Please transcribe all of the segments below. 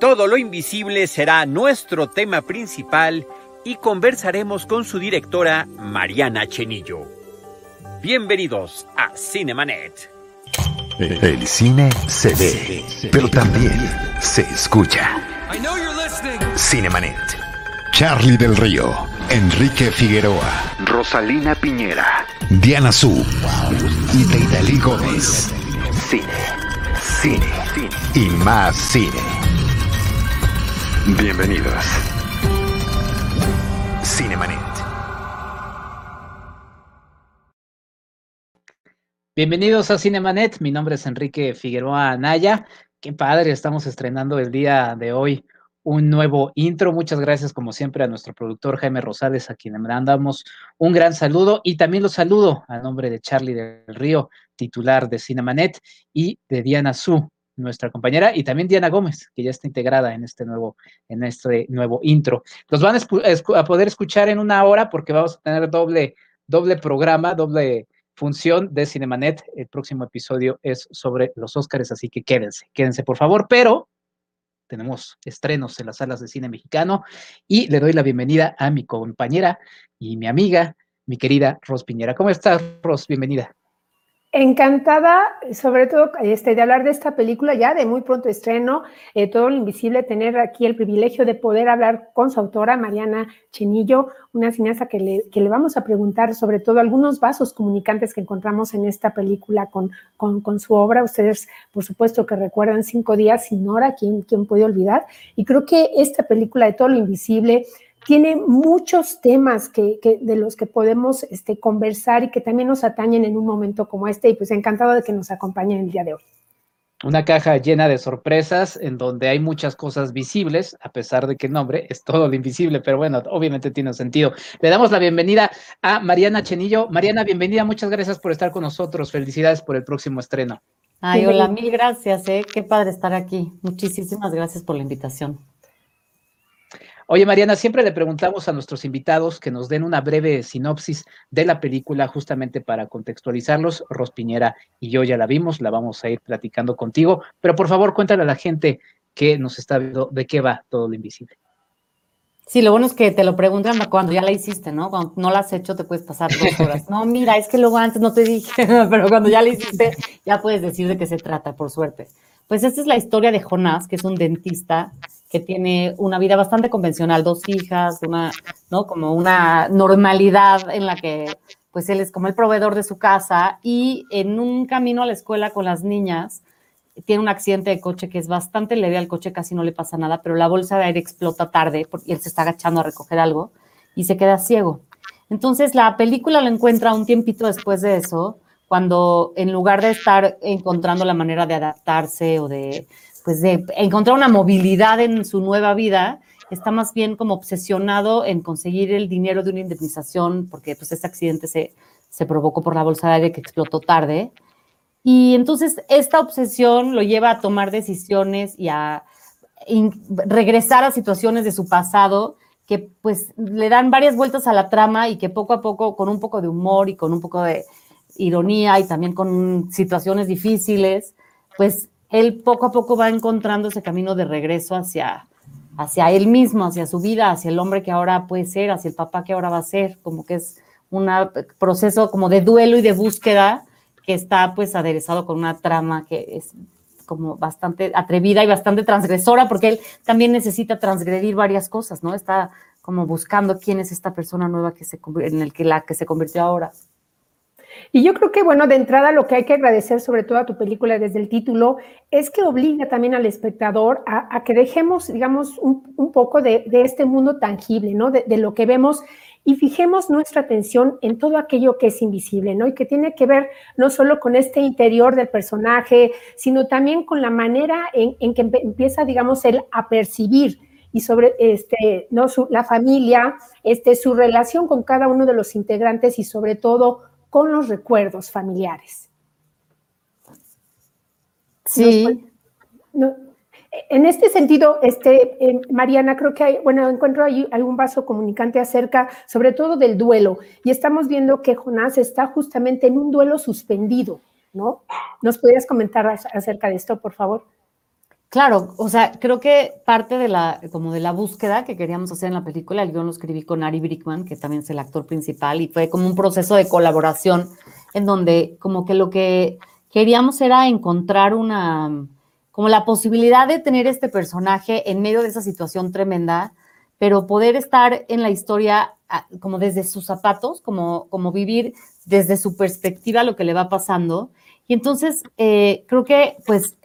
Todo lo invisible será nuestro tema principal y conversaremos con su directora Mariana Chenillo. Bienvenidos a Cinemanet. El cine se ve, pero también se escucha. Cinemanet. Charlie del Río, Enrique Figueroa, Rosalina Piñera, Diana Su y Deidali Gómez. Cine, cine, cine y más cine. Bienvenidos. Cinemanet. Bienvenidos a Cinemanet. Mi nombre es Enrique Figueroa Anaya. Qué padre, estamos estrenando el día de hoy un nuevo intro. Muchas gracias, como siempre, a nuestro productor Jaime Rosales, a quien mandamos un gran saludo y también los saludo a nombre de Charlie del Río, titular de Cinemanet, y de Diana Su, nuestra compañera, y también Diana Gómez, que ya está integrada en este nuevo, en este nuevo intro. Los van a, poder escuchar en una hora porque vamos a tener doble, doble programa, doble función de Cinemanet. El próximo episodio es sobre los Óscares, así que quédense, quédense por favor, pero tenemos estrenos en las salas de cine mexicano y le doy la bienvenida a mi compañera y mi amiga, mi querida Ros Piñera. ¿Cómo estás, Ros? Bienvenida. Encantada, sobre todo, este, de hablar de esta película ya de muy pronto estreno, eh, Todo lo Invisible, tener aquí el privilegio de poder hablar con su autora, Mariana Chenillo, una cineasta que le, que le vamos a preguntar sobre todo algunos vasos comunicantes que encontramos en esta película con, con, con su obra. Ustedes, por supuesto, que recuerdan Cinco días sin hora, ¿quién, quién puede olvidar? Y creo que esta película de Todo lo Invisible tiene muchos temas que, de los que podemos este, conversar y que también nos atañen en un momento como este y pues encantado de que nos acompañen el día de hoy. Una caja llena de sorpresas en donde hay muchas cosas visibles, a pesar de que el nombre es todo lo invisible, pero bueno, obviamente tiene sentido. Le damos la bienvenida a Mariana Chenillo. Mariana, bienvenida, muchas gracias por estar con nosotros. Felicidades por el próximo estreno. Ay, hola, mil gracias, ¿eh? qué padre estar aquí. Muchísimas gracias por la invitación. Oye, Mariana, siempre le preguntamos a nuestros invitados que nos den una breve sinopsis de la película justamente para contextualizarlos. Ros Piñera y yo ya la vimos, la vamos a ir platicando contigo, pero por favor cuéntale a la gente que nos está viendo de qué va todo lo invisible. Sí, lo bueno es que te lo preguntan cuando ya la hiciste, ¿no? Cuando no la has hecho te puedes pasar dos horas. No, mira, es que luego antes no te dije, pero cuando ya la hiciste ya puedes decir de qué se trata, por suerte. Pues esta es la historia de Jonás, que es un dentista que tiene una vida bastante convencional, dos hijas, una, ¿no? Como una normalidad en la que, pues él es como el proveedor de su casa y en un camino a la escuela con las niñas, tiene un accidente de coche que es bastante leve, al coche casi no le pasa nada, pero la bolsa de aire explota tarde porque él se está agachando a recoger algo y se queda ciego. Entonces la película lo encuentra un tiempito después de eso, cuando en lugar de estar encontrando la manera de adaptarse o de pues de encontrar una movilidad en su nueva vida, está más bien como obsesionado en conseguir el dinero de una indemnización, porque pues este accidente se, se provocó por la bolsa de aire que explotó tarde. Y entonces esta obsesión lo lleva a tomar decisiones y a regresar a situaciones de su pasado que pues le dan varias vueltas a la trama y que poco a poco, con un poco de humor y con un poco de ironía y también con situaciones difíciles, pues él poco a poco va encontrando ese camino de regreso hacia, hacia él mismo, hacia su vida, hacia el hombre que ahora puede ser, hacia el papá que ahora va a ser, como que es un proceso como de duelo y de búsqueda que está pues aderezado con una trama que es como bastante atrevida y bastante transgresora, porque él también necesita transgredir varias cosas, ¿no? Está como buscando quién es esta persona nueva que se, en el que la que se convirtió ahora. Y yo creo que, bueno, de entrada lo que hay que agradecer sobre todo a tu película desde el título es que obliga también al espectador a, que dejemos, digamos, un, poco de, este mundo tangible, ¿no? De, lo que vemos y fijemos nuestra atención en todo aquello que es invisible, ¿no? Y que tiene que ver no solo con este interior del personaje, sino también con la manera en, que empieza, digamos, él a percibir y sobre este, ¿no? la familia, este, su relación con cada uno de los integrantes y sobre todo con los recuerdos familiares. Sí. en este sentido, este, eh, Mariana, creo que hay, bueno, encuentro ahí algún vaso comunicante acerca, sobre todo del duelo, y estamos viendo que Jonás está justamente en un duelo suspendido, ¿no? ¿Nos podrías comentar acerca de esto, por favor? Claro, o sea, creo que parte de la, como de la búsqueda que queríamos hacer en la película, yo lo escribí con Ari Brickman, que también es el actor principal, y fue como un proceso de colaboración en donde como que lo que queríamos era encontrar una, como la posibilidad de tener este personaje en medio de esa situación tremenda, pero poder estar en la historia ah, como desde sus zapatos, como, como vivir desde su perspectiva lo que le va pasando. Y entonces eh, creo que pues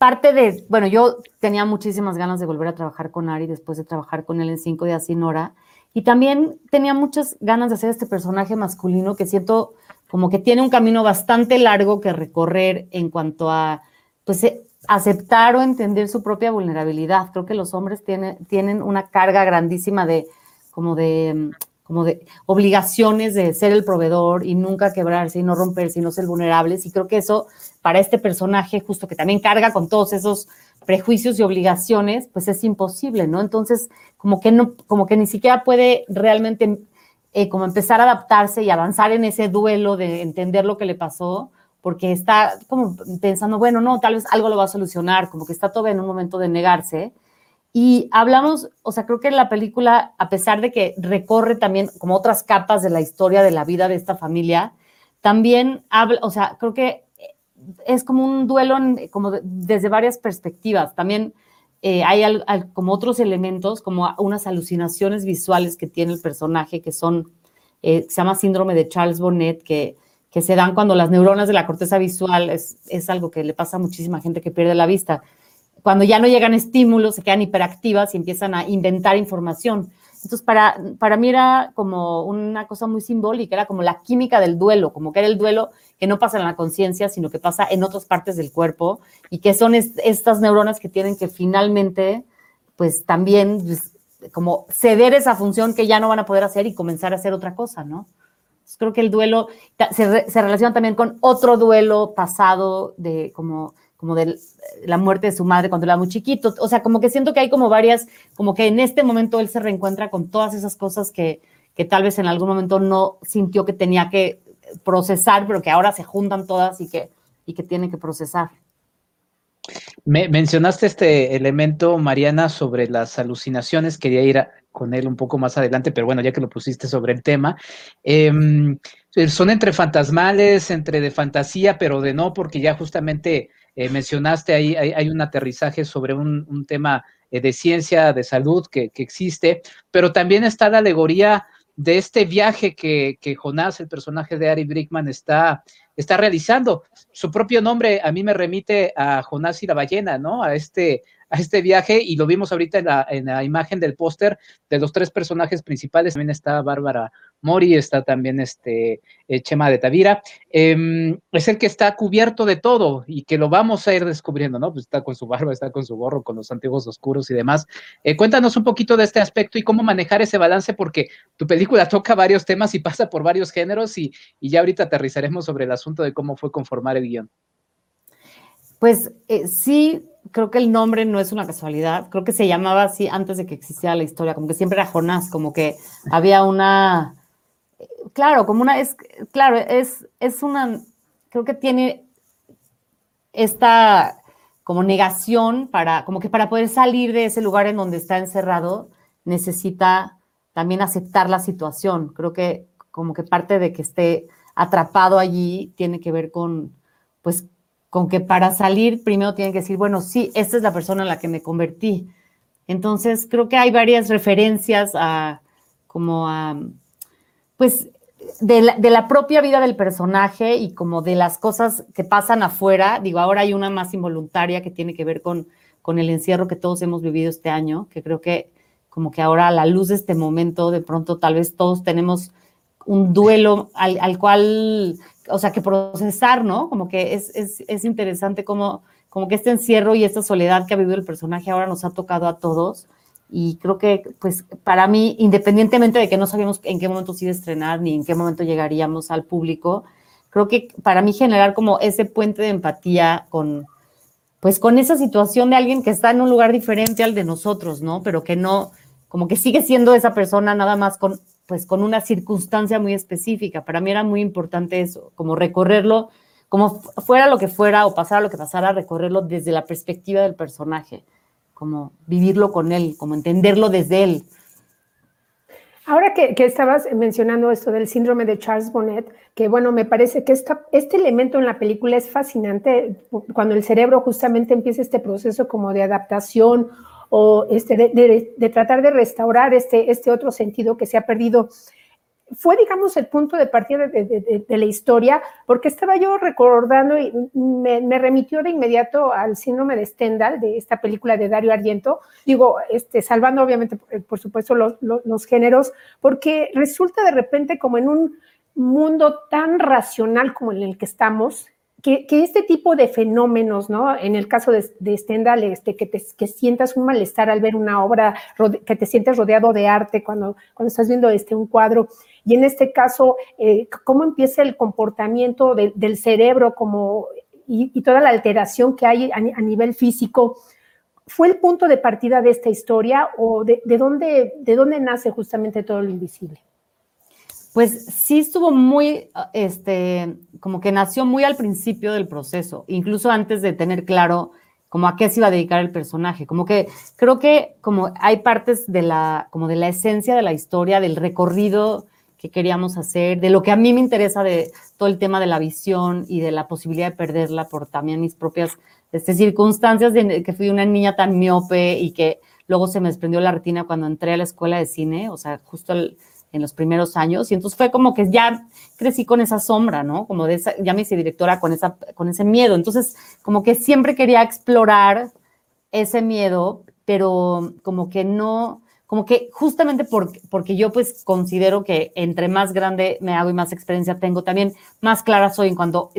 parte de, bueno, yo tenía muchísimas ganas de volver a trabajar con Ari después de trabajar con él en Cinco días sin hora. Y también tenía muchas ganas de hacer este personaje masculino que siento como que tiene un camino bastante largo que recorrer en cuanto a, pues, aceptar o entender su propia vulnerabilidad. Creo que los hombres tienen una carga grandísima de, como de, como de obligaciones de ser el proveedor y nunca quebrarse y no romperse y no ser vulnerables. Y creo que eso para este personaje, justo que también carga con todos esos prejuicios y obligaciones, pues es imposible, ¿no? Entonces, como que no, como que ni siquiera puede realmente eh, como empezar a adaptarse y avanzar en ese duelo de entender lo que le pasó, porque está como pensando, bueno, no, tal vez algo lo va a solucionar, como que está todo en un momento de negarse. Y hablamos, o sea, creo que la película, a pesar de que recorre también como otras capas de la historia de la vida de esta familia, también habla, o sea, creo que es como un duelo como desde varias perspectivas. También eh, hay como otros elementos, como unas alucinaciones visuales que tiene el personaje, que son, eh, se llama síndrome de Charles Bonnet, que, que se dan cuando las neuronas de la corteza visual, es, es algo que le pasa a muchísima gente que pierde la vista cuando ya no llegan estímulos, se quedan hiperactivas y empiezan a inventar información. Entonces, para, para mí era como una cosa muy simbólica, era como la química del duelo, como que era el duelo que no pasa en la conciencia, sino que pasa en otras partes del cuerpo y que son estas neuronas que tienen que finalmente, pues también, pues, como ceder esa función que ya no van a poder hacer y comenzar a hacer otra cosa, ¿no? creo que el duelo se, se relaciona también con otro duelo pasado de como como de la muerte de su madre cuando era muy chiquito. O sea, como que siento que hay como varias, como que en este momento él se reencuentra con todas esas cosas que, que tal vez en algún momento no sintió que tenía que procesar, pero que ahora se juntan todas y que, y que tiene que procesar. Me, mencionaste este elemento, Mariana, sobre las alucinaciones. Quería ir con él un poco más adelante, pero bueno, ya que lo pusiste sobre el tema. Em, son entre fantasmales, entre de fantasía, pero de no, porque ya justamente eh, mencionaste ahí, hay, un aterrizaje sobre un, tema eh, de ciencia, de salud que, existe, pero también está la alegoría de este viaje que, que Jonás, el personaje de Ari Brickman, está, está realizando. Su propio nombre a mí me remite a Jonás y la ballena, ¿no? A este, a este viaje y lo vimos ahorita en la, en la imagen del póster de los tres personajes principales. También está Bárbara Mori, está también este eh, Chema de Tavira. Em, es el que está cubierto de todo y que lo vamos a ir descubriendo, ¿no? Pues está con su barba, está con su gorro, con los antiguos oscuros y demás. Eh, cuéntanos un poquito de este aspecto y cómo manejar ese balance, porque tu película toca varios temas y pasa por varios géneros y, y ya ahorita aterrizaremos sobre el asunto de cómo fue conformar el guion. Pues eh, sí, creo que el nombre no es una casualidad, creo que se llamaba así antes de que existiera la historia, como que siempre era Jonás, como que había una, claro, como una, es, claro, es, es una, creo que tiene esta como negación para, como que para poder salir de ese lugar en donde está encerrado, necesita también aceptar la situación. Creo que como que parte de que esté atrapado allí tiene que ver con, pues, con que para salir primero tienen que decir, bueno, sí, esta es la persona en la que me convertí. Entonces, creo que hay varias referencias a, como a, pues, de la, propia vida del personaje y como de las cosas que pasan afuera. Digo, ahora hay una más involuntaria que tiene que ver con, con el encierro que todos hemos vivido este año, que creo que como que ahora a la luz de este momento, de pronto tal vez todos tenemos un duelo al, al cual o sea, que procesar, ¿no? Como que es, es, es, interesante como, como que este encierro y esta soledad que ha vivido el personaje ahora nos ha tocado a todos. Y creo que, pues, para mí, independientemente de que no sabíamos en qué momento se iba estrenar ni en qué momento llegaríamos al público, creo que para mí generar como ese puente de empatía con, pues, con esa situación de alguien que está en un lugar diferente al de nosotros, ¿no? Pero que no, como que sigue siendo esa persona nada más con pues con una circunstancia muy específica. Para mí era muy importante eso, como recorrerlo como fuera lo que fuera o pasara lo que pasara, recorrerlo desde la perspectiva del personaje, como vivirlo con él, como entenderlo desde él. Ahora que, estabas mencionando esto del síndrome de Charles Bonnet, que bueno, me parece que este elemento en la película es fascinante cuando el cerebro justamente empieza este proceso como de adaptación o este, de, tratar de restaurar este, este otro sentido que se ha perdido. Fue, digamos, el punto de partida de, la historia, porque estaba yo recordando y me, remitió de inmediato al síndrome de Stendhal, de esta película de Dario Argento, digo, este, salvando obviamente, por supuesto, los, géneros, porque resulta de repente como en un mundo tan racional como en el que estamos, que, este tipo de fenómenos, ¿no? En el caso de, Stendhal, este, que, te, que sientas un malestar al ver una obra, que te sientes rodeado de arte cuando, cuando estás viendo este, un cuadro, y en este caso, eh, cómo empieza el comportamiento del cerebro como, y, toda la alteración que hay a, nivel físico. ¿Fue el punto de partida de esta historia o de, dónde, de dónde nace justamente todo lo invisible? Pues sí estuvo muy, este, como que nació muy al principio del proceso, incluso antes de tener claro como a qué se iba a dedicar el personaje. Como que creo que como hay partes de la, como de la esencia de la historia, del recorrido que queríamos hacer, de lo que a mí me interesa de todo el tema de la visión y de la posibilidad de perderla por también mis propias este, circunstancias de que fui una niña tan miope y que luego se me desprendió la retina cuando entré a la escuela de cine, o sea, justo en los primeros años, y entonces fue como que ya crecí con esa sombra, ¿no? Como de esa, ya me hice directora con, esa, con ese miedo, entonces como que siempre quería explorar ese miedo, pero como que no, como que justamente porque, porque yo pues considero que entre más grande me hago y más experiencia tengo, también más clara soy en cuanto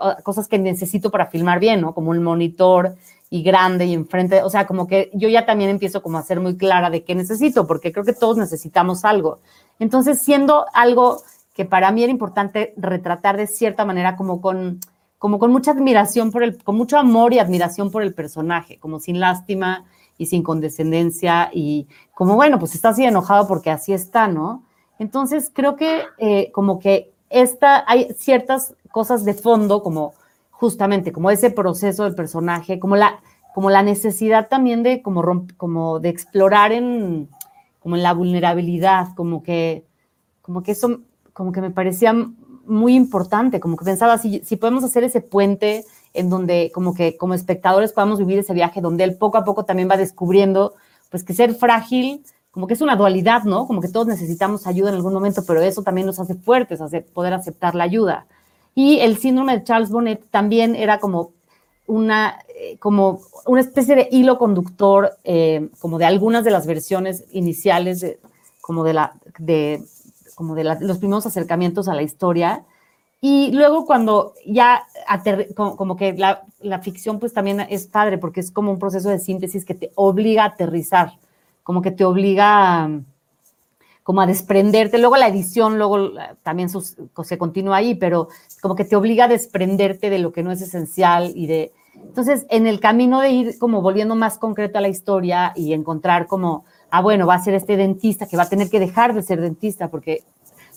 a cosas que necesito para filmar bien, ¿no? Como el monitor y grande y enfrente, o sea, como que yo ya también empiezo como a ser muy clara de qué necesito, porque creo que todos necesitamos algo. Entonces, siendo algo que para mí era importante retratar de cierta manera como con como con mucha admiración por el, con mucho amor y admiración por el personaje, como sin lástima, y sin condescendencia y como, bueno, pues está así enojado porque así está, ¿no? Entonces, creo que eh, como que esta, hay ciertas cosas de fondo, como justamente, como ese proceso del personaje, como la, como la necesidad también de, como, como de explorar en, como en la vulnerabilidad, como que, como que eso, como que me parecía muy importante, como que pensaba, si, si podemos hacer ese puente en donde como que como espectadores podamos vivir ese viaje donde él poco a poco también va descubriendo pues que ser frágil como que es una dualidad, ¿no? Como que todos necesitamos ayuda en algún momento, pero eso también nos hace fuertes, hace poder aceptar la ayuda. Y el síndrome de Charles Bonnet también era como una, eh, como una especie de hilo conductor, eh, como de algunas de las versiones iniciales, como de, la, de, como de los primeros acercamientos a la historia. Y luego cuando ya, como, que la, ficción pues también es padre porque es como un proceso de síntesis que te obliga a aterrizar, como que te obliga como a desprenderte. Luego la edición, luego también se continúa ahí, pero como que te obliga a desprenderte de lo que no es esencial y de... Entonces, en el camino de ir como volviendo más concreta la historia y encontrar como, ah, bueno, va a ser este dentista que va a tener que dejar de ser dentista porque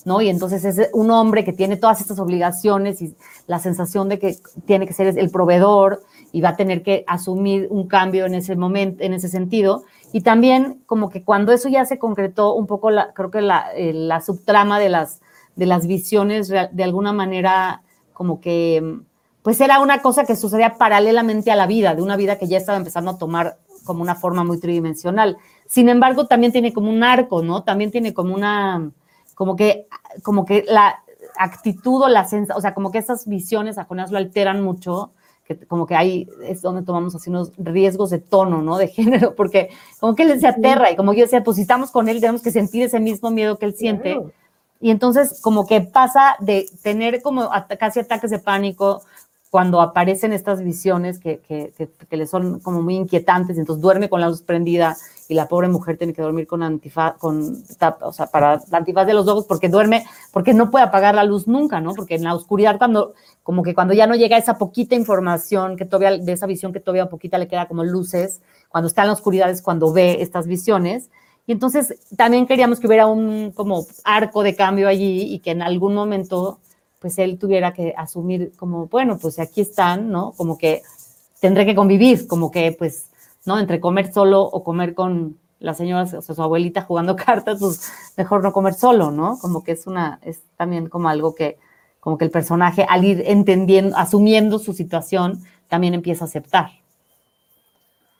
¿no? Y entonces es un hombre que tiene todas estas obligaciones y la sensación de que tiene que ser el proveedor y va a tener que asumir un cambio en ese momento, en ese sentido. Y también como que cuando eso ya se concretó un poco, la, creo que la, eh, la subtrama de las, de las visiones de alguna manera como que pues era una cosa que sucedía paralelamente a la vida, de una vida que ya estaba empezando a tomar como una forma muy tridimensional. Sin embargo, también tiene como un arco, ¿no? También tiene como una, como que, como que la actitud o la sensación, o sea, como que esas visiones a Jonás lo alteran mucho, que como que ahí es donde tomamos así unos riesgos de tono, ¿no? De género, porque como que él se aterra y como yo decía, pues si estamos con él tenemos que sentir ese mismo miedo que él siente. Y entonces como que pasa de tener como casi ataques de pánico cuando aparecen estas visiones que, que, que, le son como muy inquietantes, entonces duerme con la luz prendida y la pobre mujer tiene que dormir con antifaz, con, o sea, para la antifaz de los ojos porque duerme, porque no puede apagar la luz nunca, ¿no? Porque en la oscuridad cuando, como que cuando ya no llega esa poquita información, que todavía, de esa visión que todavía poquita le queda como luces, cuando está en la oscuridad es cuando ve estas visiones. Y entonces también queríamos que hubiera un como arco de cambio allí y que en algún momento pues él tuviera que asumir como, bueno, pues aquí están, ¿no? Como que tendré que convivir, como que pues, ¿no? Entre comer solo o comer con la señora, o sea, su abuelita jugando cartas, pues mejor no comer solo, ¿no? Como que es una, es también como algo que, como que el personaje al ir entendiendo, asumiendo su situación, también empieza a aceptar.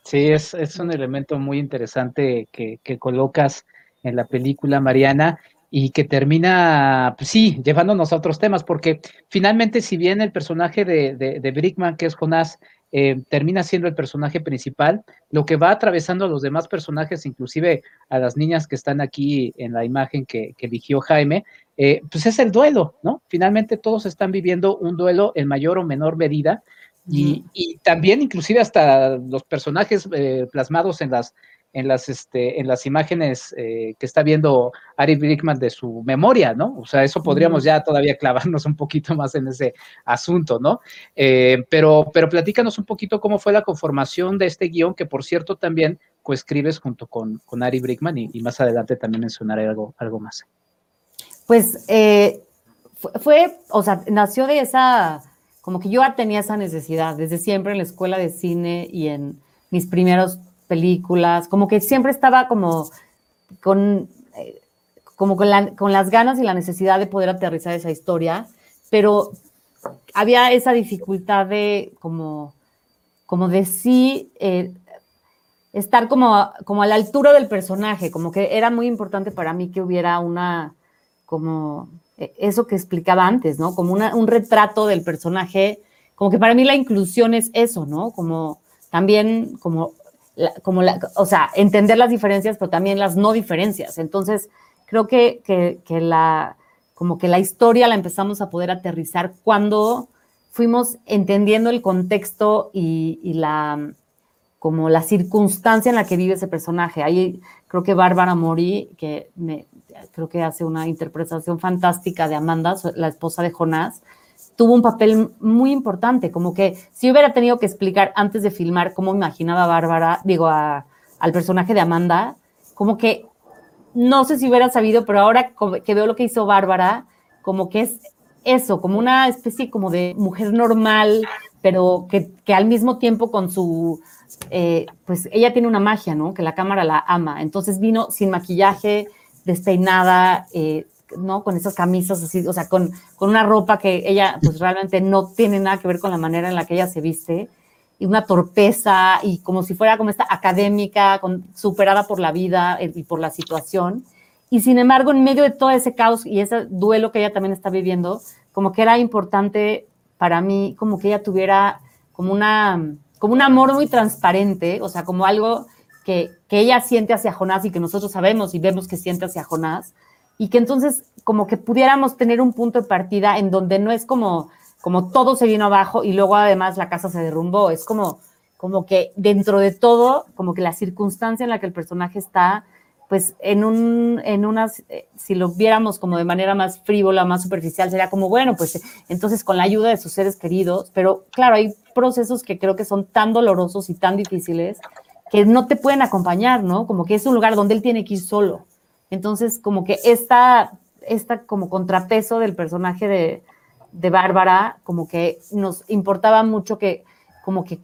Sí, es, es un elemento muy interesante que colocas en la película, Mariana, y que termina, pues sí, llevándonos a otros temas, porque finalmente, si bien el personaje de, de, de Brickman, que es Jonás, eh, termina siendo el personaje principal, lo que va atravesando a los demás personajes, inclusive a las niñas que están aquí en la imagen que, que eligió Jaime, eh, pues es el duelo, ¿no? Finalmente todos están viviendo un duelo en mayor o menor medida, y, y, también inclusive hasta los personajes eh, plasmados en las en las, este, en las imágenes eh, que está viendo Ari Brickman de su memoria, ¿no? O sea, eso podríamos ya todavía clavarnos un poquito más en ese asunto, ¿no? Eh, pero, pero platícanos un poquito cómo fue la conformación de este guion, que por cierto también coescribes junto con, con Ari Brickman y, y, más adelante también mencionaré algo, algo más. Pues eh, fue, fue, o sea, nació de esa, como que yo tenía esa necesidad desde siempre en la escuela de cine y en mis primeros películas, como que siempre estaba como con, eh, como con, la, con, las ganas y la necesidad de poder aterrizar esa historia, pero había esa dificultad de como, como de sí eh, estar como, como a la altura del personaje, como que era muy importante para mí que hubiera una, como eh, eso que explicaba antes, ¿no? Como un retrato del personaje, como que para mí la inclusión es eso, ¿no? Como también como la, como la, o sea, entender las diferencias, pero también las no diferencias. Entonces, creo que, que, que, la, como que la historia la empezamos a poder aterrizar cuando fuimos entendiendo el contexto y, y la, como la circunstancia en la que vive ese personaje. Ahí creo que Bárbara Mori, que me, creo que hace una interpretación fantástica de Amanda, la esposa de Jonás, tuvo un papel muy importante, como que si hubiera tenido que explicar antes de filmar cómo imaginaba Bárbara, digo, a, al personaje de Amanda, como que no sé si hubiera sabido, pero ahora que veo lo que hizo Bárbara, como que es eso, como una especie como de mujer normal, pero que, que al mismo tiempo con su, eh, pues ella tiene una magia, ¿no? Que la cámara la ama. Entonces vino sin maquillaje, despeinada, eh, ¿no? Con esas camisas así, o sea, con, con una ropa que ella pues realmente no tiene nada que ver con la manera en la que ella se viste, y una torpeza, y como si fuera como esta académica, con, superada por la vida y por la situación. Y sin embargo, en medio de todo ese caos y ese duelo que ella también está viviendo, como que era importante para mí, como que ella tuviera como una, como un amor muy transparente, o sea, como algo que, que ella siente hacia Jonás y que nosotros sabemos y vemos que siente hacia Jonás, y que entonces como que pudiéramos tener un punto de partida en donde no es como, como todo se vino abajo y luego además la casa se derrumbó, es como, como que dentro de todo, como que la circunstancia en la que el personaje está, pues en un, en unas, eh, si lo viéramos como de manera más frívola, más superficial, sería como, bueno, pues entonces con la ayuda de sus seres queridos, pero claro, hay procesos que creo que son tan dolorosos y tan difíciles que no te pueden acompañar, ¿no? Como que es un lugar donde él tiene que ir solo. Entonces, como que esta, esta como contrapeso del personaje de, de Bárbara, como que nos importaba mucho que, como que,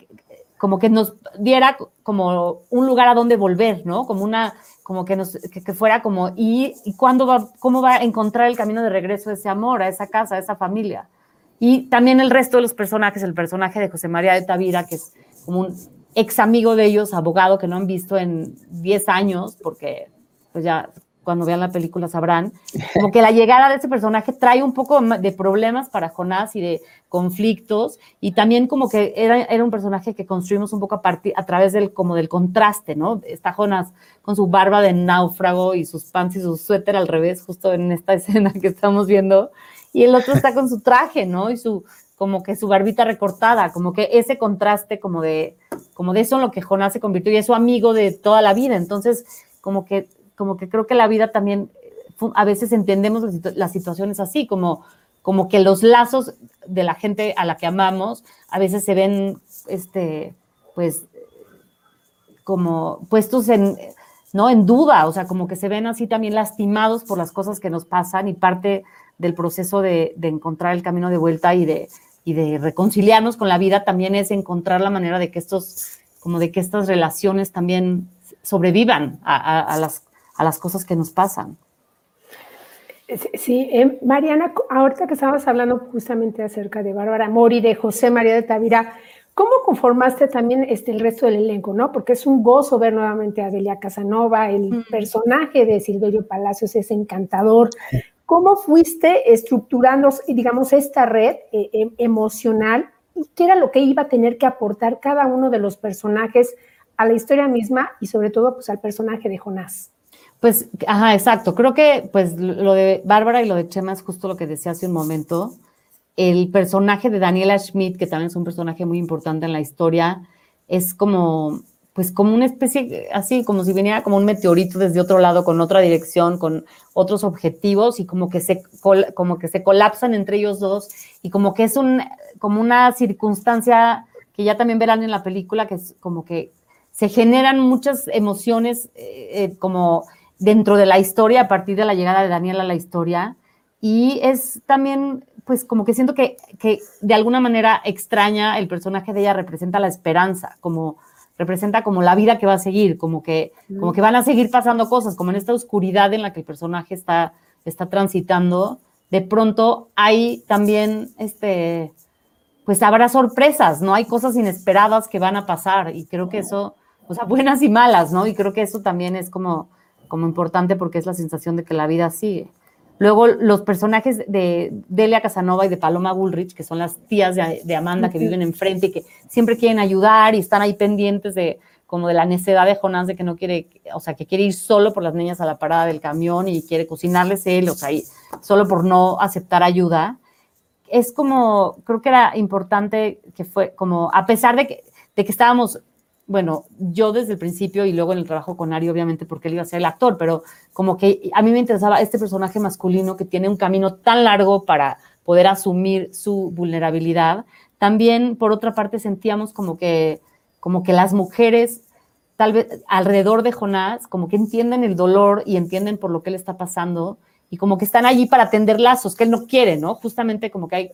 como que nos diera como un lugar a donde volver, ¿no? Como una, como que nos, que, que fuera como, ¿y, y cuándo va, cómo va a encontrar el camino de regreso a ese amor, a esa casa, a esa familia? Y también el resto de los personajes, el personaje de José María de Tavira, que es como un ex amigo de ellos, abogado que no han visto en 10 años, porque pues ya cuando vean la película sabrán, como que la llegada de ese personaje trae un poco de problemas para Jonás y de conflictos, y también como que era, era un personaje que construimos un poco a, partir, a través del, como del contraste, ¿no? Está Jonás con su barba de náufrago y sus pants y su suéter al revés, justo en esta escena que estamos viendo, y el otro está con su traje, ¿no? Y su, como que su barbita recortada, como que ese contraste como de, como de eso en lo que Jonás se convirtió y es su amigo de toda la vida, entonces como que como que creo que la vida también, a veces entendemos las, situaciones así, como, como que los lazos de la gente a la que amamos a veces se ven, este, pues, como puestos en, ¿no? En duda, o sea, como que se ven así también lastimados por las cosas que nos pasan y parte del proceso de, encontrar el camino de vuelta y de, y de reconciliarnos con la vida también es encontrar la manera de que estos, como de que estas relaciones también sobrevivan a, las, a las cosas que nos pasan. Sí, eh, Mariana, ahorita que estabas hablando justamente acerca de Bárbara Mori, de José María de Tavira, ¿cómo conformaste también este, el resto del elenco, no? Porque es un gozo ver nuevamente a Delia Casanova, el personaje de Silverio Palacios es encantador. ¿Cómo fuiste estructurando, digamos, esta red eh, em, emocional y qué era lo que iba a tener que aportar cada uno de los personajes a la historia misma y sobre todo pues al personaje de Jonás? Pues, ajá, exacto. Creo que pues lo de Bárbara y lo de Chema es justo lo que decía hace un momento. El personaje de Daniela Schmidt, que también es un personaje muy importante en la historia, es como, pues como una especie, así como si viniera como un meteorito desde otro lado, con otra dirección, con otros objetivos y como que se, como que se colapsan entre ellos dos y como que es un, como una circunstancia que ya también verán en la película, que es como que se generan muchas emociones eh, eh, como dentro de la historia a partir de la llegada de Daniel a la historia. Y es también, pues como que siento que, que de alguna manera extraña, el personaje de ella representa la esperanza, como representa como la vida que va a seguir, como que, como que van a seguir pasando cosas, como en esta oscuridad en la que el personaje está, está transitando, de pronto hay también, este, pues habrá sorpresas, ¿no? Hay cosas inesperadas que van a pasar y creo que eso, o sea, buenas y malas, ¿no? Y creo que eso también es como, como importante porque es la sensación de que la vida sigue. Luego los personajes de Delia Casanova y de Paloma Bullrich, que son las tías de, Amanda que viven enfrente y que siempre quieren ayudar y están ahí pendientes de como de la necedad de Jonás de que no quiere, o sea, que quiere ir solo por las niñas a la parada del camión y quiere cocinarles él, o sea, solo por no aceptar ayuda. Es como, creo que era importante que fue como, a pesar de que, de que estábamos bueno, yo desde el principio y luego en el trabajo con Ari, obviamente, porque él iba a ser el actor, pero como que a mí me interesaba este personaje masculino que tiene un camino tan largo para poder asumir su vulnerabilidad. También, por otra parte, sentíamos como que, como que las mujeres, tal vez alrededor de Jonás, como que entienden el dolor y entienden por lo que él está pasando y como que están allí para tender lazos que él no quiere, ¿no? Justamente como que hay,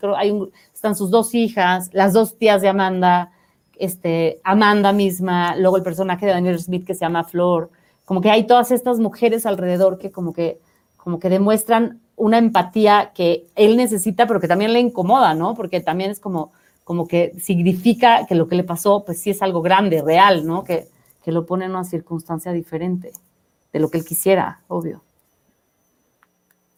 están sus dos hijas, las dos tías de Amanda, este, Amanda misma, luego el personaje de Daniel Smith que se llama Flor, como que hay todas estas mujeres alrededor que como que, como que demuestran una empatía que él necesita, pero que también le incomoda, ¿no? Porque también es como, como que significa que lo que le pasó, pues sí es algo grande, real, ¿no? Que, que lo pone en una circunstancia diferente de lo que él quisiera, obvio.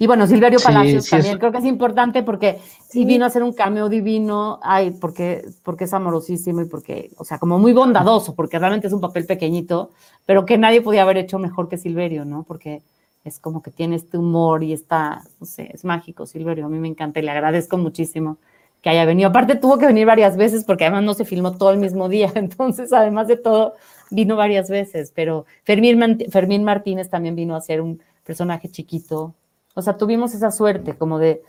Y bueno, Silverio Palacios también, creo que es importante porque sí. vino a hacer un cameo divino, ay, porque, porque es amorosísimo y porque, o sea, como muy bondadoso, porque realmente es un papel pequeñito, pero que nadie podía haber hecho mejor que Silverio, ¿no? Porque es como que tiene este humor y está, no sé, es mágico Silverio, a mí me encanta y le agradezco muchísimo que haya venido. Aparte tuvo que venir varias veces porque además no se filmó todo el mismo día, entonces además de todo vino varias veces, pero Fermín, Fermín Martínez también vino a ser un personaje chiquito, o sea, tuvimos esa suerte como de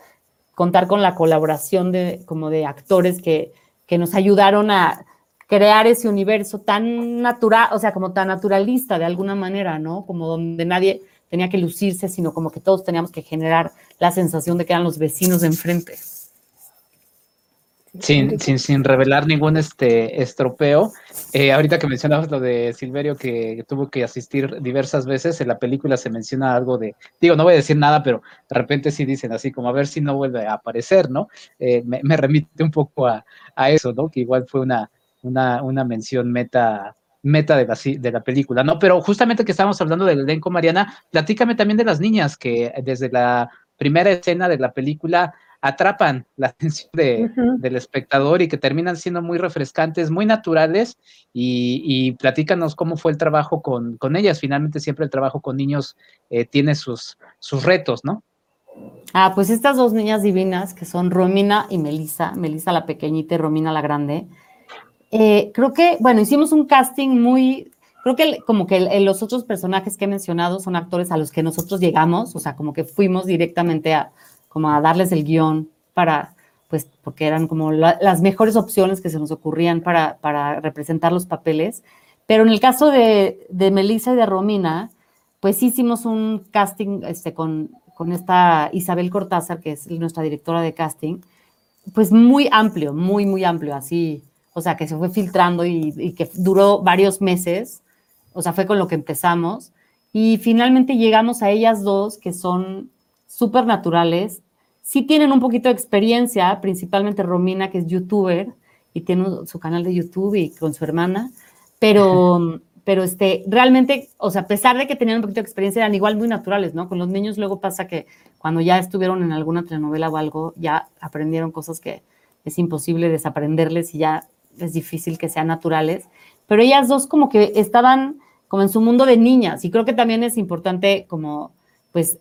contar con la colaboración de, como de actores que, que nos ayudaron a crear ese universo tan natural, o sea, como tan naturalista de alguna manera, ¿no? Como donde nadie tenía que lucirse, sino como que todos teníamos que generar la sensación de que eran los vecinos de enfrente. Sin, sin, sin, revelar ningún este, estropeo. Eh, ahorita que mencionabas lo de Silverio, que tuvo que asistir diversas veces, en la película se menciona algo de, digo, no voy a decir nada, pero de repente sí dicen así, como a ver si no vuelve a aparecer, ¿no? Eh, me, remite un poco a, a, eso, ¿no? Que igual fue una, una, una mención meta meta de la, de la película, ¿no? Pero justamente que estábamos hablando del elenco, Mariana, platícame también de las niñas que desde la primera escena de la película atrapan la atención del espectador y que terminan siendo muy refrescantes, muy naturales y, platícanos cómo fue el trabajo con, ellas. Finalmente siempre el trabajo con niños eh, tiene sus, sus retos, ¿no? Ah, pues estas dos niñas divinas que son Romina y Melissa, Melissa la pequeñita y Romina la grande. Eh, creo que, bueno, hicimos un casting muy, creo que como que los otros personajes que he mencionado son actores a los que nosotros llegamos, o sea, como que fuimos directamente a, como a darles el guion para, pues, porque eran como las mejores opciones que se nos ocurrían para, para representar los papeles. Pero en el caso de, de Melissa y de Romina, pues hicimos un casting este, con, con esta Isabel Cortázar, que es nuestra directora de casting, pues muy amplio, muy, muy amplio, así, o sea, que se fue filtrando y, y que duró varios meses, o sea, fue con lo que empezamos. Y finalmente llegamos a ellas dos, que son súper naturales. Sí tienen un poquito de experiencia, principalmente Romina, que es youtuber y tiene su canal de YouTube y con su hermana, pero, pero este, realmente, o sea, a pesar de que tenían un poquito de experiencia, eran igual muy naturales, ¿no? Con los niños luego pasa que cuando ya estuvieron en alguna telenovela o algo, ya aprendieron cosas que es imposible desaprenderles y ya es difícil que sean naturales. Pero ellas dos como que estaban como en su mundo de niñas. Y creo que también es importante como, pues,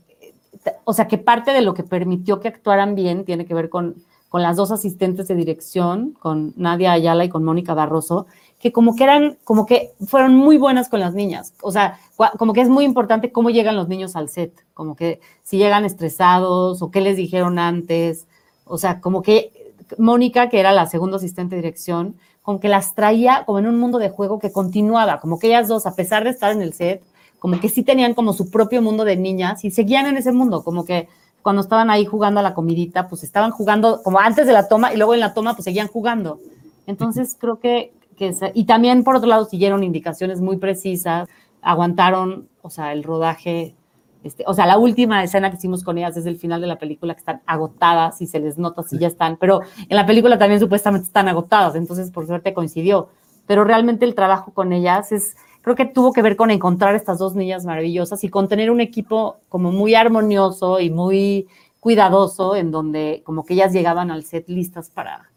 o sea, que parte de lo que permitió que actuaran bien tiene que ver con, con las dos asistentes de dirección, con Nadia Ayala y con Mónica Barroso, que como que eran, como que fueron muy buenas con las niñas. O sea, como que es muy importante cómo llegan los niños al set, como que si llegan estresados o qué les dijeron antes. O sea, como que Mónica, que era la segunda asistente de dirección, con que las traía como en un mundo de juego que continuaba, como que ellas dos, a pesar de estar en el set, como que sí tenían como su propio mundo de niñas y seguían en ese mundo, como que cuando estaban ahí jugando a la comidita, pues estaban jugando como antes de la toma y luego en la toma pues seguían jugando. Entonces creo que, que y también por otro lado siguieron indicaciones muy precisas, aguantaron, o sea, el rodaje este, o sea, la última escena que hicimos con ellas es el final de la película, que están agotadas y se les nota si ya están, pero en la película también supuestamente están agotadas, entonces por suerte coincidió. Pero realmente el trabajo con ellas es, creo que tuvo que ver con encontrar estas dos niñas maravillosas y con tener un equipo como muy armonioso y muy cuidadoso, en donde como que ellas llegaban al set listas para,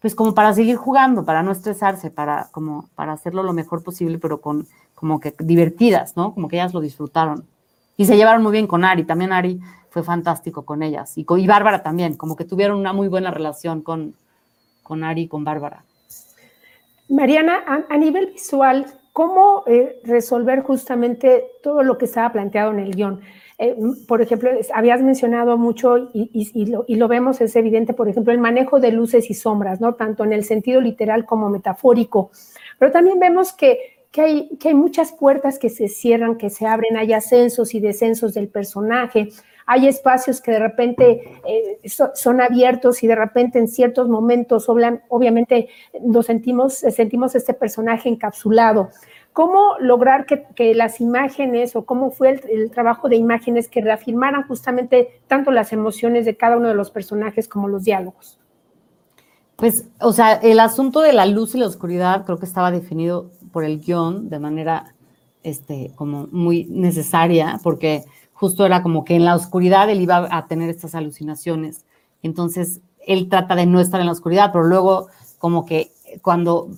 pues como para seguir jugando, para no estresarse, para como para hacerlo lo mejor posible, pero con como que divertidas, ¿no? Como que ellas lo disfrutaron. Y se llevaron muy bien con Ari, también Ari fue fantástico con ellas. Y, con, y Bárbara también, como que tuvieron una muy buena relación con, con Ari y con Bárbara. Mariana, a, nivel visual, ¿cómo eh, resolver justamente todo lo que estaba planteado en el guion? Eh, por ejemplo, habías mencionado mucho y, lo, vemos, es evidente, por ejemplo, el manejo de luces y sombras, ¿no? Tanto en el sentido literal como metafórico. Pero también vemos que hay, que hay muchas puertas que se cierran, que se abren, hay ascensos y descensos del personaje, hay espacios que de repente eh, son abiertos y de repente en ciertos momentos obviamente nos sentimos, sentimos este personaje encapsulado. ¿Cómo lograr que, las imágenes o cómo fue el, el, trabajo de imágenes que reafirmaran justamente tanto las emociones de cada uno de los personajes como los diálogos? Pues, o sea, el asunto de la luz y la oscuridad creo que estaba definido por el guion de manera, este, como muy necesaria, porque justo era como que en la oscuridad él iba a tener estas alucinaciones. Entonces, él trata de no estar en la oscuridad, pero luego como que cuando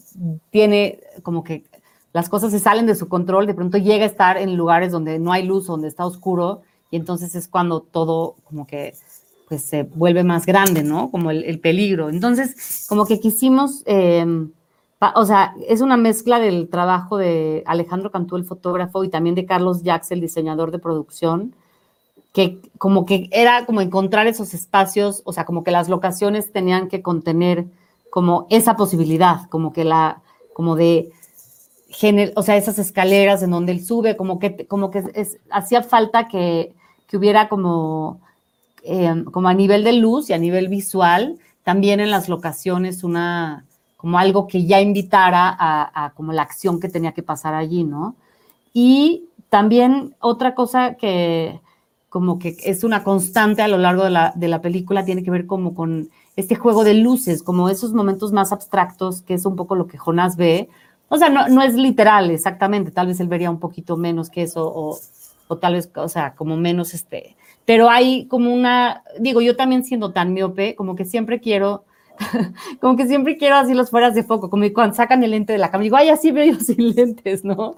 tiene, como que las cosas se salen de su control, de pronto llega a estar en lugares donde no hay luz, donde está oscuro, y entonces es cuando todo como que pues se vuelve más grande, ¿no? Como el, peligro. Entonces, como que quisimos, em, o sea, es una mezcla del trabajo de Alejandro Cantú, el fotógrafo, y también de Carlos Jax, el diseñador de producción, que como que era como encontrar esos espacios, o sea, como que las locaciones tenían que contener como esa posibilidad, como que la, como de, o sea, esas escaleras en donde él sube, como que, como que hacía falta que, que hubiera como Em, como a nivel de luz y a nivel visual, también en las locaciones una, como algo que ya invitara a, como la acción que tenía que pasar allí, ¿no? Y también otra cosa que como que es una constante a lo largo de la, de la película tiene que ver como con este juego de luces, como esos momentos más abstractos, que es un poco lo que Jonás ve. O sea, no, no es literal exactamente, tal vez él vería un poquito menos que eso, o, o tal vez, o sea, como menos este, pero hay como una, digo, yo también siendo tan miope, como que siempre quiero, como que siempre quiero así los fueras de foco, como cuando sacan el lente de la cámara, digo, ay, así veo yo sin lentes, ¿no?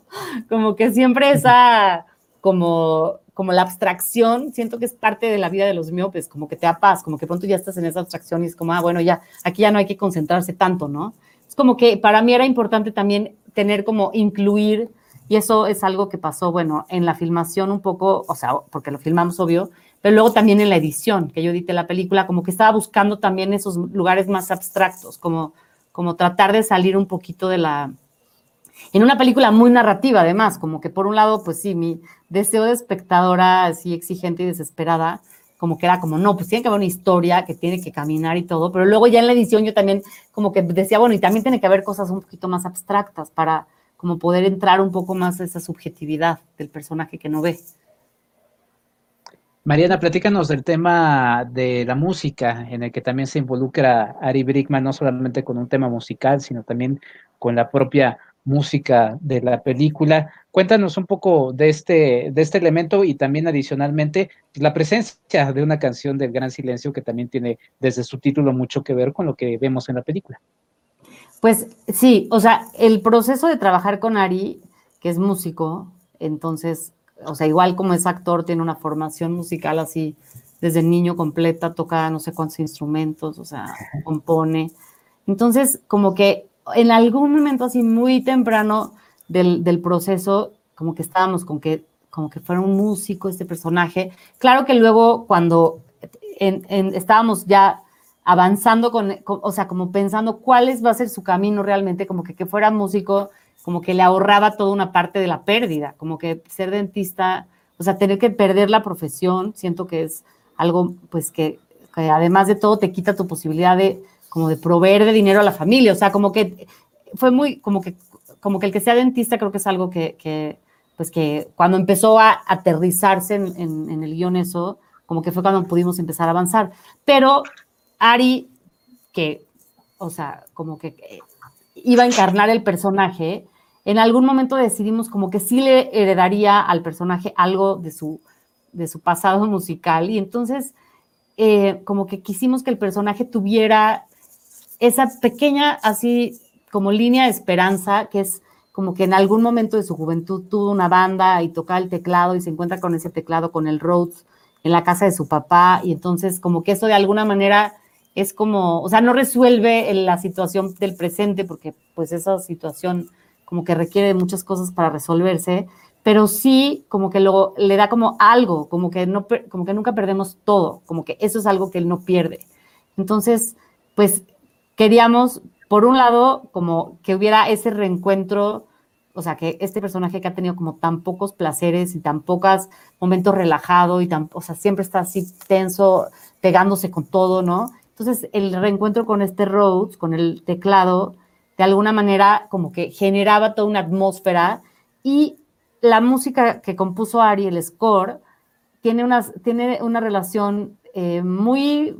Como que siempre esa, como, como la abstracción, siento que es parte de la vida de los miopes, como que te da paz, como que pronto ya estás en esa abstracción y es como, ah, bueno, ya, aquí ya no hay que concentrarse tanto, ¿no? Es como que para mí era importante también tener como incluir y eso es algo que pasó, bueno, en la filmación un poco, o sea, porque lo filmamos obvio, pero luego también en la edición, que yo edité la película, como que estaba buscando también esos lugares más abstractos, como, como tratar de salir un poquito de la, en una película muy narrativa además, como que por un lado, pues sí, mi deseo de espectadora así exigente y desesperada, como que era como, no, pues tiene que haber una historia que tiene que caminar y todo, pero luego ya en la edición yo también como que decía, bueno, y también tiene que haber cosas un poquito más abstractas para como poder entrar un poco más a esa subjetividad del personaje que no ve. Mariana, platícanos del tema de la música, en el que también se involucra Ari Brickman, no solamente con un tema musical, sino también con la propia música de la película. Cuéntanos un poco de este, de este elemento y también adicionalmente la presencia de una canción del Gran Silencio que también tiene desde su título mucho que ver con lo que vemos en la película. Pues sí, o sea, el proceso de trabajar con Ari, que es músico, entonces, o sea, igual como es actor, tiene una formación musical así desde niño completa, toca no sé cuántos instrumentos, o sea, compone. Entonces, como que en algún momento así muy temprano del, proceso, como que estábamos con que, como que fuera un músico este personaje. Claro que luego cuando estábamos ya avanzando con, o sea, como pensando cuál va a ser su camino realmente, como que que fuera músico, como que le ahorraba toda una parte de la pérdida, como que ser dentista, o sea, tener que perder la profesión, siento que es algo, pues, que además de todo te quita tu posibilidad de, como de proveer de dinero a la familia, o sea, como que fue muy, como que, como que el que sea dentista creo que es algo que, pues que cuando empezó a aterrizarse en, el guion eso, como que fue cuando pudimos empezar a avanzar. Pero Ari, que, o sea, como que iba a encarnar el personaje, en algún momento decidimos como que sí le heredaría al personaje algo de su, de su pasado musical y entonces eh, como que quisimos que el personaje tuviera esa pequeña, así como línea de esperanza, que es como que en algún momento de su juventud tuvo una banda y tocaba el teclado y se encuentra con ese teclado, con el Rhodes, en la casa de su papá, y entonces como que eso de alguna manera es como, o sea, no resuelve la situación del presente, porque pues esa situación como que requiere muchas cosas para resolverse, pero sí como que luego le da como algo, como que, no, como que nunca perdemos todo, como que eso es algo que él no pierde. Entonces, pues queríamos, por un lado, como que hubiera ese reencuentro, o sea, que este personaje que ha tenido como tan pocos placeres y tan pocos momentos relajado y tan, o sea, siempre está así tenso, pegándose con todo, ¿no? Entonces, el reencuentro con este Rhodes, con el teclado, de alguna manera como que generaba toda una atmósfera y la música que compuso Ari, el score, tiene una, tiene una relación eh, muy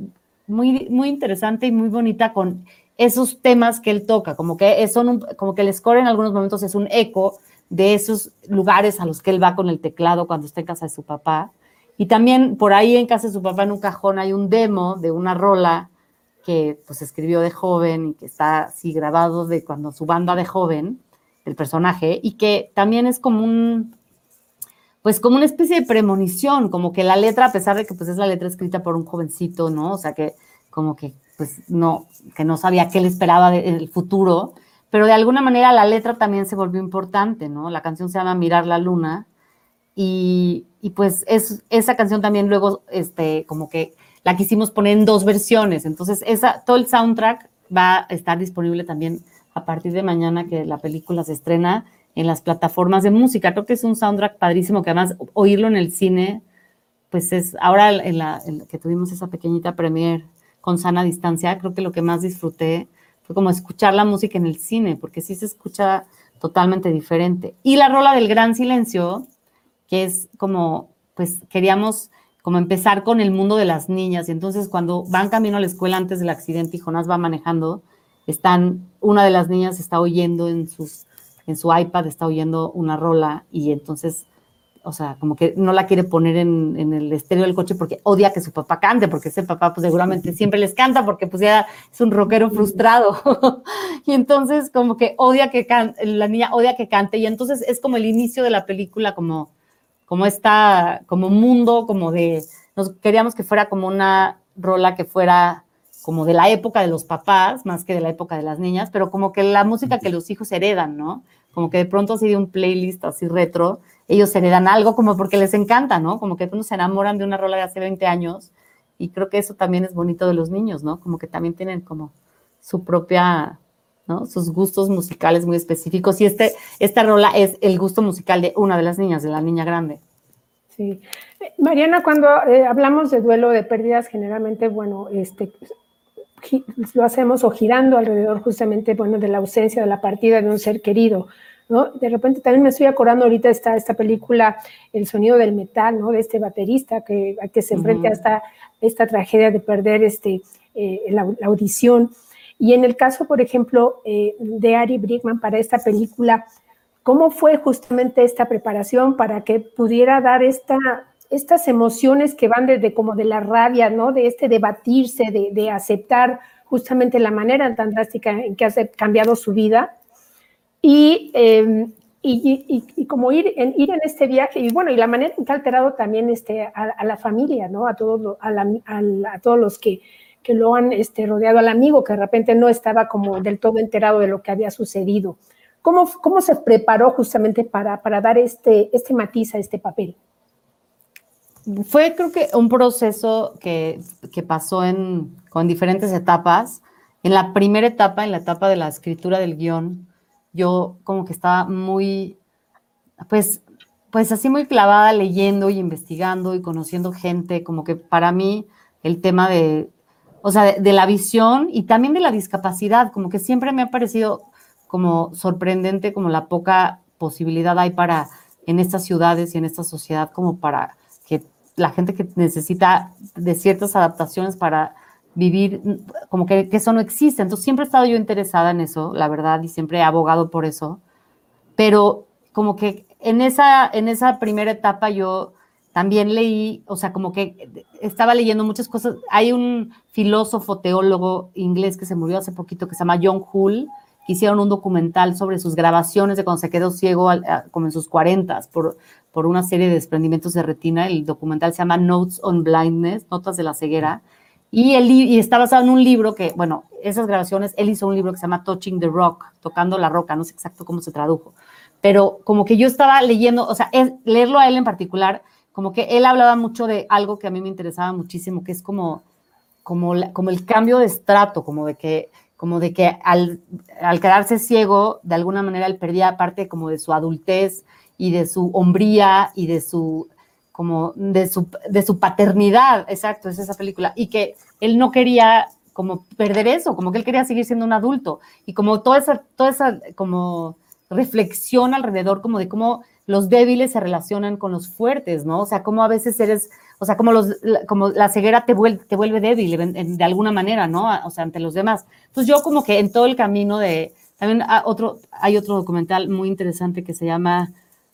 muy, muy interesante y muy bonita con esos temas que él toca, como que, son como que el score en algunos momentos es un eco de esos lugares a los que él va con el teclado cuando está en casa de su papá. Y también por ahí en casa de su papá en un cajón hay un demo de una rola que pues escribió de joven y que está así grabado de cuando su banda de joven, el personaje, y que también es como un, pues como una especie de premonición, como que la letra, a pesar de que pues es la letra escrita por un jovencito, ¿no? O sea, que como que pues no, que no sabía qué le esperaba del futuro, pero de alguna manera la letra también se volvió importante, ¿no? La canción se llama Mirar la Luna y, y pues es, esa canción también luego, este, como que la quisimos poner en dos versiones, entonces esa, todo el soundtrack va a estar disponible también a partir de mañana que la película se estrena en las plataformas de música. Creo que es un soundtrack padrísimo, que además oírlo en el cine, pues es, ahora en la, que tuvimos esa pequeñita premiere con sana distancia, creo que lo que más disfruté fue como escuchar la música en el cine, porque sí se escucha totalmente diferente. Y la rola del gran silencio, que es como, pues queríamos como empezar con el mundo de las niñas, y entonces cuando van camino a la escuela antes del accidente y Jonás va manejando, están, una de las niñas está oyendo en sus en su iPad está oyendo una rola y entonces, o sea, como que no la quiere poner en, el estéreo del coche porque odia que su papá cante, porque ese papá pues seguramente siempre les canta porque pues ya es un rockero frustrado. y entonces como que odia que cante, la niña odia que cante. Y entonces es como el inicio de la película, como, como esta, como mundo, como de, nos queríamos que fuera como una rola que fuera como de la época de los papás, más que de la época de las niñas, pero como que la música que los hijos heredan, ¿no? Como que de pronto así de un playlist así retro, ellos heredan algo como porque les encanta, ¿no? Como que uno se enamoran de una rola de hace 20 años y creo que eso también es bonito de los niños, ¿no? Como que también tienen como su propia, ¿no? Sus gustos musicales muy específicos. Y este, esta rola es el gusto musical de una de las niñas, de la niña grande. Sí. Mariana, cuando eh, hablamos de duelo de pérdidas, generalmente, bueno, este, lo hacemos o girando alrededor justamente, bueno, de la ausencia, de la partida de un ser querido. ¿no? De repente también me estoy acordando ahorita esta, esta película, El sonido del metal, ¿no? De este baterista que, que se enfrenta a esta, esta tragedia de perder este, eh, la, audición. Y en el caso, por ejemplo, eh, de Ari Brickman para esta película, ¿cómo fue justamente esta preparación para que pudiera dar esta, estas emociones que van desde como de la rabia, ¿no? De este debatirse, de, de aceptar justamente la manera tan drástica en que ha cambiado su vida Em, y, y, como ir en, ir en este viaje, y bueno, y la manera en que ha alterado también este, a, la familia, ¿no? A todos, a, a, todos los que, que lo han este, rodeado, al amigo que de repente no estaba como del todo enterado de lo que había sucedido. ¿Cómo, cómo se preparó justamente para, para dar este, este matiz a este papel? Fue creo que un proceso que, que pasó en, con diferentes etapas. En la primera etapa, en la etapa de la escritura del guion, yo como que estaba muy, pues, pues así muy clavada leyendo y investigando y conociendo gente, como que para mí el tema de, o sea, de, la visión y también de la discapacidad, como que siempre me ha parecido como sorprendente como la poca posibilidad hay para en estas ciudades y en esta sociedad como para que la gente que necesita de ciertas adaptaciones para vivir, como que, eso no existe. Entonces siempre he estado yo interesada en eso, la verdad, y siempre he abogado por eso. Pero como que en esa, en esa primera etapa yo también leí, o sea, como que estaba leyendo muchas cosas. Hay un filósofo, teólogo inglés que se murió hace poquito, que se llama John Hull, que hicieron un documental sobre sus grabaciones de cuando se quedó ciego, como en sus cuarentas, por, por una serie de desprendimientos de retina. El documental se llama Notes on Blindness, Notas de la Ceguera y, el, y está basado en un libro que, bueno, esas grabaciones, él hizo un libro que se llama Touching the Rock, tocando la roca, no sé exacto cómo se tradujo, pero como que yo estaba leyendo, o sea, es, leerlo a él en particular, como que él hablaba mucho de algo que a mí me interesaba muchísimo, que es como, como, como el cambio de estrato, como de que, como de que al, al quedarse ciego, de alguna manera él perdía parte como de su adultez y de su hombría y de su como de su, de su paternidad, exacto, es esa película, y que él no quería como perder eso, como que él quería seguir siendo un adulto, y como toda esa, toda esa como reflexión alrededor como de cómo los débiles se relacionan con los fuertes, ¿no? O sea, cómo a veces eres, o sea, como, los, como la ceguera te vuelve, te vuelve débil de alguna manera, ¿no? O sea, ante los demás. Entonces yo como que en todo el camino de, también ah, otro, hay otro documental muy interesante que se llama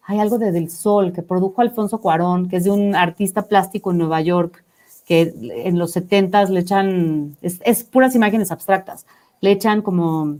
hay algo de Del Sol que produjo Alfonso Cuarón, que es de un artista plástico en Nueva York, que en los 70 le echan, es, puras imágenes abstractas, le echan como,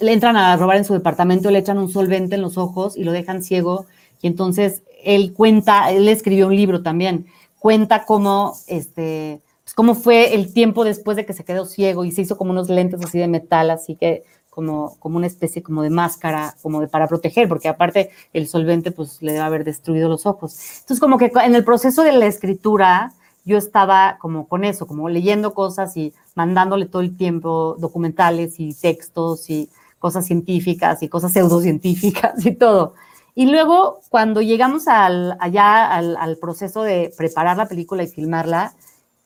le entran a robar en su departamento, le echan un solvente en los ojos y lo dejan ciego, y entonces él cuenta, él escribió un libro también, cuenta cómo, este, pues cómo fue el tiempo después de que se quedó ciego y se hizo como unos lentes así de metal, así que como, como una especie como de máscara, como de para proteger, porque aparte el solvente pues le debe haber destruido los ojos. Entonces como que en el proceso de la escritura yo estaba como con eso, como leyendo cosas y mandándole todo el tiempo documentales y textos y cosas científicas y cosas pseudocientíficas y todo. Y luego, cuando llegamos al, allá al, proceso de preparar la película y filmarla,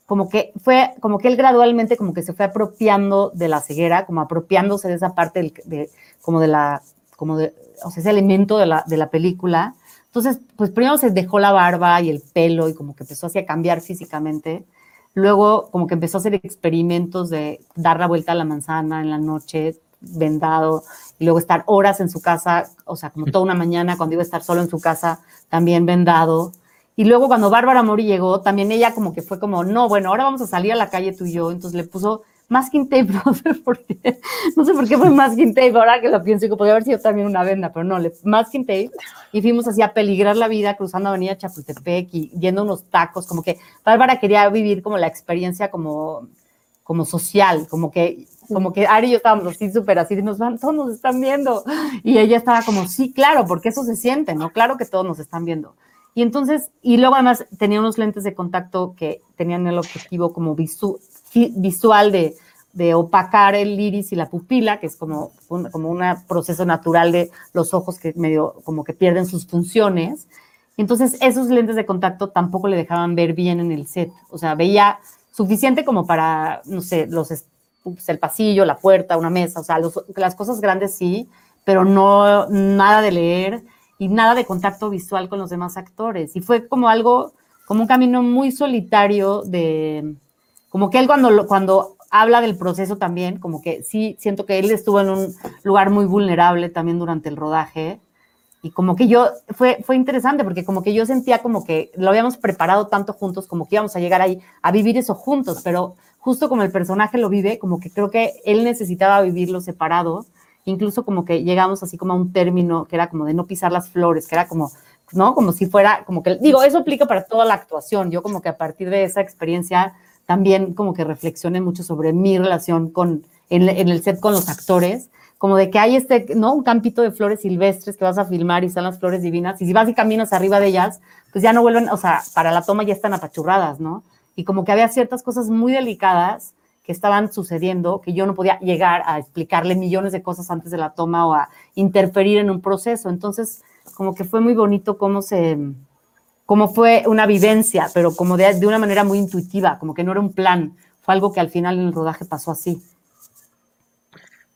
como que fue, como que él gradualmente como que se fue apropiando de la ceguera, como apropiándose de esa parte de, como de la, como de, o sea, ese elemento de la, de la película. Entonces, pues primero se dejó la barba y el pelo y como que empezó así a cambiar físicamente. Luego como que empezó a hacer experimentos de dar la vuelta a la manzana en la noche, vendado, y luego estar horas en su casa, o sea, como toda una mañana cuando iba a estar solo en su casa, también vendado. Y luego cuando Bárbara Mori llegó, también ella como que fue como, no, bueno, ahora vamos a salir a la calle tú y yo. Entonces le puso masking tape, no sé por qué, no sé por qué fue masking tape, ahora que lo pienso, que podría haber sido también una venda, pero no, le, masking tape, y fuimos así a peligrar la vida cruzando Avenida Chapultepec y yendo unos tacos, como que Bárbara quería vivir como la experiencia como, como social, como que, como que Ari y yo estábamos así súper así, nos van, todos nos están viendo, y ella estaba como, sí, claro, porque eso se siente, ¿no? Claro que todos nos están viendo. Y entonces, y luego además tenía unos lentes de contacto que tenían el objetivo como visual de de opacar el iris y la pupila, que es como un como una proceso natural de los ojos que medio como que pierden sus funciones. Entonces, esos lentes de contacto tampoco le dejaban ver bien en el set. O sea, veía suficiente como para, no sé, los, el pasillo, la puerta, una mesa, o sea, las cosas grandes sí, pero no nada de leer y nada de contacto visual con los demás actores. Y fue como algo, como un camino muy solitario de, como que él cuando, cuando habla del proceso también, como que sí, siento que él estuvo en un lugar muy vulnerable también durante el rodaje. Y como que yo, fue, fue interesante porque como que yo sentía como que lo habíamos preparado tanto juntos, como que íbamos a llegar ahí a vivir eso juntos, pero justo como el personaje lo vive, como que creo que él necesitaba vivirlo separado, incluso como que llegamos así como a un término que era como de no pisar las flores, que era como, ¿no? Como si fuera, como que, digo, eso aplica para toda la actuación, yo como que a partir de esa experiencia también como que reflexioné mucho sobre mi relación con, en, el set con los actores, como de que hay este, ¿no? Un campito de flores silvestres que vas a filmar y están las flores divinas, y si vas y caminas arriba de ellas, pues ya no vuelven, o sea, para la toma ya están apachurradas, ¿no? y como que había ciertas cosas muy delicadas que estaban sucediendo, que yo no podía llegar a explicarle millones de cosas antes de la toma o a interferir en un proceso. Entonces, como que fue muy bonito cómo se, cómo fue una vivencia, pero como de, de una manera muy intuitiva, como que no era un plan, fue algo que al final en el rodaje pasó así.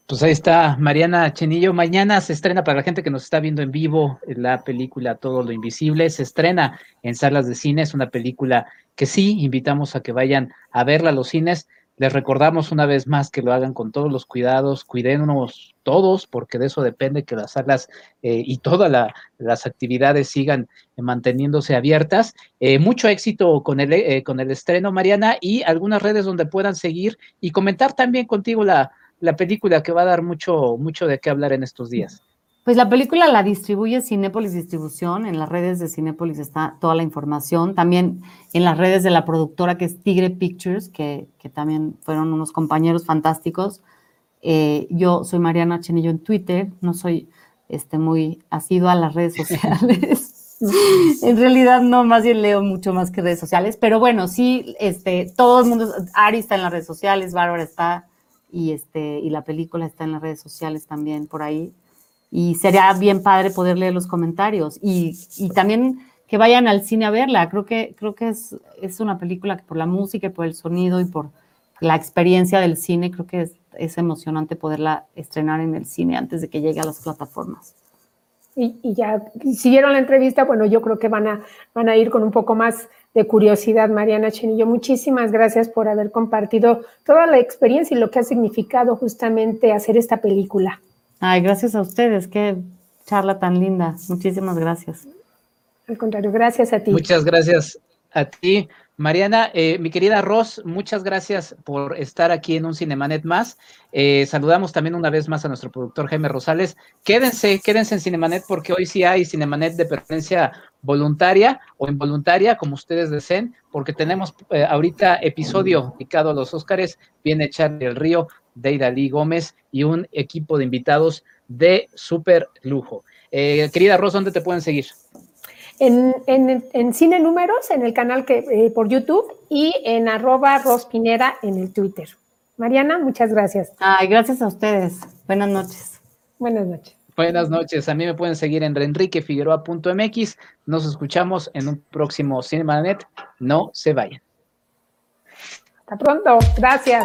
Pues ahí está Mariana Chenillo. Mañana se estrena para la gente que nos está viendo en vivo la película Todo lo Invisible. Se estrena en salas de cine. Es una película que sí invitamos a que vayan a verla a los cines. Les recordamos una vez más que lo hagan con todos los cuidados, cuidémonos todos, porque de eso depende que las salas eh, y todas las actividades sigan manteniéndose abiertas. Eh, mucho éxito con el, eh, con el estreno, Mariana, y algunas redes donde puedan seguir y comentar también contigo la, la película que va a dar mucho, mucho de qué hablar en estos días. Pues la película la distribuye Cinépolis Distribución, en las redes de Cinépolis está toda la información, también en las redes de la productora que es Tigre Pictures, que, también fueron unos compañeros fantásticos. Eh, yo soy Mariana Chenillo en Twitter, no soy este, muy asidua a las redes sociales. en realidad no, más bien leo mucho más que redes sociales, pero bueno, sí, este, todo el mundo, Ari está en las redes sociales, Bárbara está, y, este, y la película está en las redes sociales también por ahí. Y sería bien padre poder leer los comentarios y, y también que vayan al cine a verla. Creo que, creo que es, es, una película que por la música, por el sonido y por la experiencia del cine, creo que es, es emocionante poderla estrenar en el cine antes de que llegue a las plataformas. Y, y, ya, si vieron la entrevista, bueno, yo creo que van a, van a ir con un poco más de curiosidad, Mariana Chenillo. Muchísimas gracias por haber compartido toda la experiencia y lo que ha significado justamente hacer esta película. Ay, gracias a ustedes, qué charla tan linda. Muchísimas gracias. Al contrario, gracias a ti. Muchas gracias a ti. Mariana, eh, mi querida Ros, muchas gracias por estar aquí en un Cinemanet más. Eh, saludamos también una vez más a nuestro productor Jaime Rosales. Quédense, quédense en Cinemanet porque hoy sí hay Cinemanet de pertenencia voluntaria o involuntaria, como ustedes deseen, porque tenemos eh, ahorita episodio dedicado a los Óscares. Viene Charlie del Río, Deida Lee Gómez y un equipo de invitados de súper lujo. querida Ros, ¿dónde te pueden seguir? en, Cine Números, en el canal que, eh, por YouTube y en arroba rospinera en el Twitter. Mariana, muchas gracias. Ay, gracias a ustedes. Buenas noches. Buenas noches. Buenas noches. A mí me pueden seguir en enriquefigueroa.mx. Nos escuchamos en un próximo Cinemanet. No se vayan. Hasta pronto. Gracias.